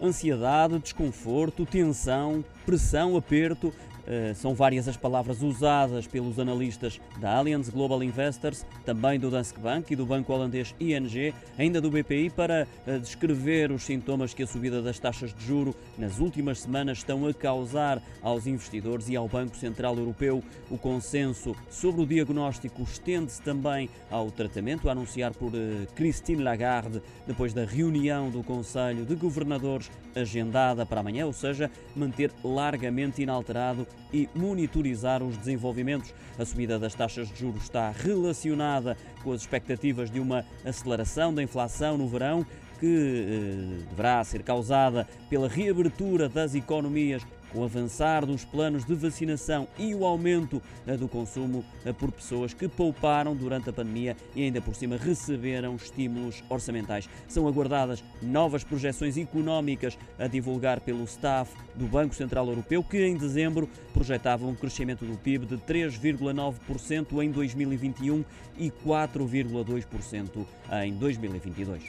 Ansiedade, desconforto, tensão, pressão, aperto, são várias as palavras usadas pelos analistas da Allianz Global Investors, também do Danske Bank e do banco holandês ING, ainda do BPI, para eh, descrever os sintomas que a subida das taxas de juro nas últimas semanas estão a causar aos investidores e ao Banco Central Europeu. O consenso sobre o diagnóstico estende-se também ao tratamento, a anunciar por eh, Christine Lagarde, depois da reunião do Conselho de Governadores agendada para amanhã, ou seja, manter largamente inalterado e monitorizar os desenvolvimentos. A subida das taxas de juros está relacionada com as expectativas de uma aceleração da inflação no verão que eh, deverá ser causada pela reabertura das economias o avançar dos planos de vacinação e o aumento do consumo eh, por pessoas que pouparam durante a pandemia e ainda por cima receberam estímulos orçamentais. São aguardadas novas projeções económicas a divulgar pelo staff do Banco Central Europeu, que em dezembro projetava um crescimento do PIB de 3,9% em 2021 e 4,2% em 2022.